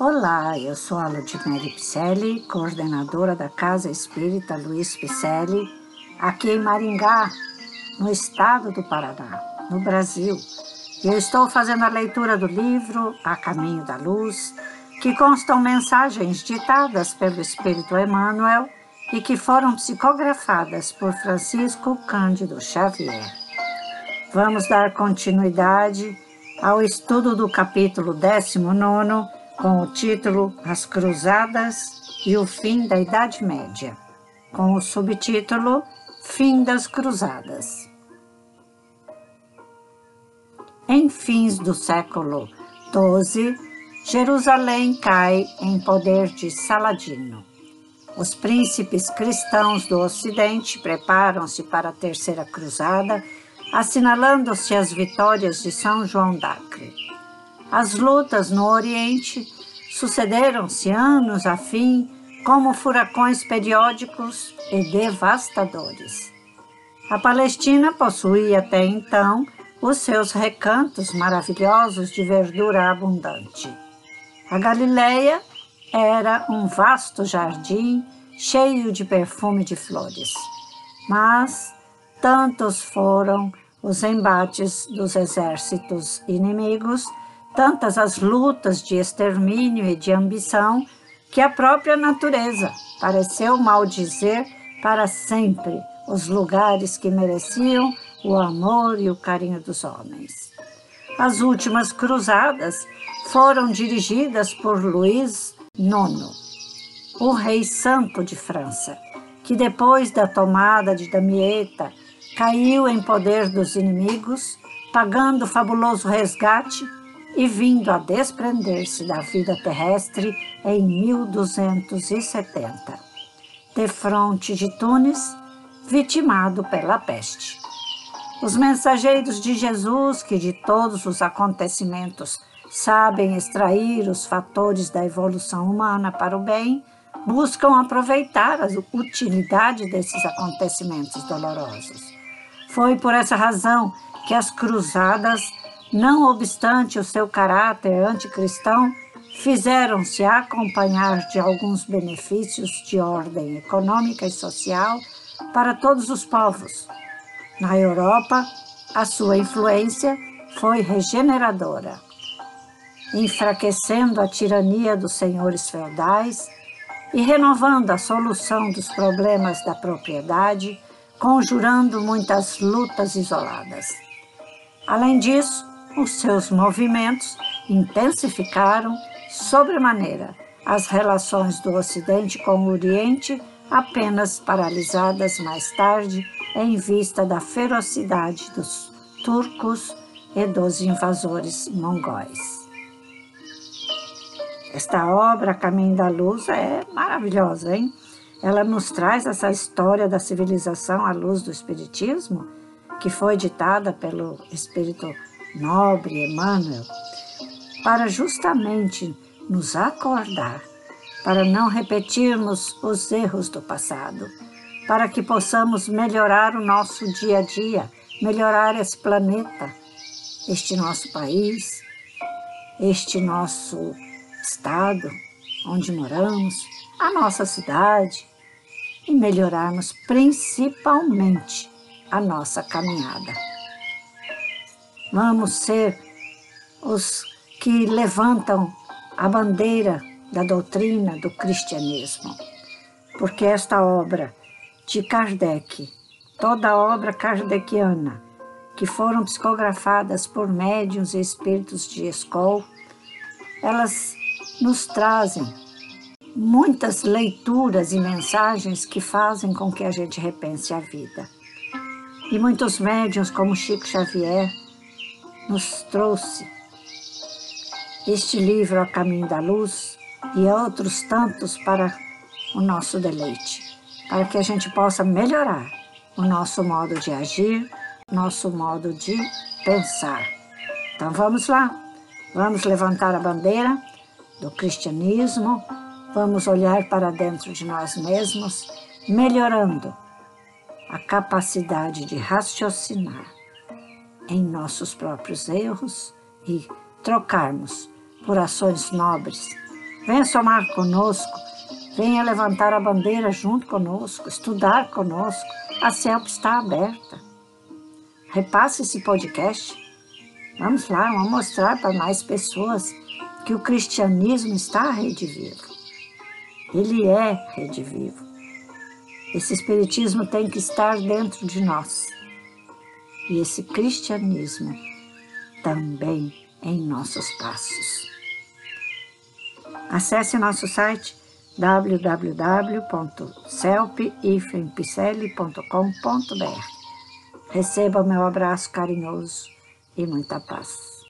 Olá, eu sou a Ludmere Picelli, coordenadora da Casa Espírita Luiz Picelli, aqui em Maringá, no estado do Paraná, no Brasil. Eu estou fazendo a leitura do livro A Caminho da Luz, que constam mensagens ditadas pelo Espírito Emmanuel e que foram psicografadas por Francisco Cândido Xavier. Vamos dar continuidade ao estudo do capítulo 19, com o título As Cruzadas e o Fim da Idade Média, com o subtítulo Fim das Cruzadas. Em fins do século XII, Jerusalém cai em poder de Saladino. Os príncipes cristãos do Ocidente preparam-se para a Terceira Cruzada assinalando-se as vitórias de São João d'Acre. As lutas no Oriente sucederam-se anos a fim como furacões periódicos e devastadores. A Palestina possuía até então os seus recantos maravilhosos de verdura abundante. A Galileia era um vasto jardim cheio de perfume de flores. Mas tantos foram os embates dos exércitos inimigos, tantas as lutas de extermínio e de ambição, que a própria natureza pareceu maldizer para sempre os lugares que mereciam o amor e o carinho dos homens. As últimas cruzadas foram dirigidas por Luís IX, o rei santo de França, que depois da tomada de Damieta caiu em poder dos inimigos, pagando fabuloso resgate e vindo a desprender-se da vida terrestre em 1270, de fronte de Tunis, vitimado pela peste. Os mensageiros de Jesus, que de todos os acontecimentos sabem extrair os fatores da evolução humana para o bem, buscam aproveitar a utilidade desses acontecimentos dolorosos foi por essa razão que as cruzadas, não obstante o seu caráter anticristão, fizeram-se acompanhar de alguns benefícios de ordem econômica e social para todos os povos. Na Europa, a sua influência foi regeneradora, enfraquecendo a tirania dos senhores feudais e renovando a solução dos problemas da propriedade conjurando muitas lutas isoladas. Além disso, os seus movimentos intensificaram sobremaneira as relações do Ocidente com o Oriente, apenas paralisadas mais tarde em vista da ferocidade dos turcos e dos invasores mongóis. Esta obra, Caminho da Luz, é maravilhosa, hein? ela nos traz essa história da civilização à luz do Espiritismo, que foi ditada pelo Espírito Nobre Emmanuel, para justamente nos acordar, para não repetirmos os erros do passado, para que possamos melhorar o nosso dia a dia, melhorar esse planeta, este nosso país, este nosso estado onde moramos, a nossa cidade, e melhorarmos principalmente a nossa caminhada. Vamos ser os que levantam a bandeira da doutrina do cristianismo, porque esta obra de Kardec, toda a obra kardeciana, que foram psicografadas por médiuns e espíritos de escola, elas nos trazem muitas leituras e mensagens que fazem com que a gente repense a vida. E muitos médiuns, como Chico Xavier, nos trouxe este livro A Caminho da Luz e outros tantos para o nosso deleite, para que a gente possa melhorar o nosso modo de agir, nosso modo de pensar. Então vamos lá, vamos levantar a bandeira do cristianismo, Vamos olhar para dentro de nós mesmos, melhorando a capacidade de raciocinar em nossos próprios erros e trocarmos por ações nobres, Venha somar conosco, venha levantar a bandeira junto conosco, estudar conosco. A CELP está aberta. Repasse esse podcast. Vamos lá, vamos mostrar para mais pessoas que o cristianismo está redivivo. Ele é redivivo. Esse espiritismo tem que estar dentro de nós. E esse cristianismo também em nossos passos. Acesse nosso site www.celpifempicele.com.br. Receba meu abraço carinhoso e muita paz.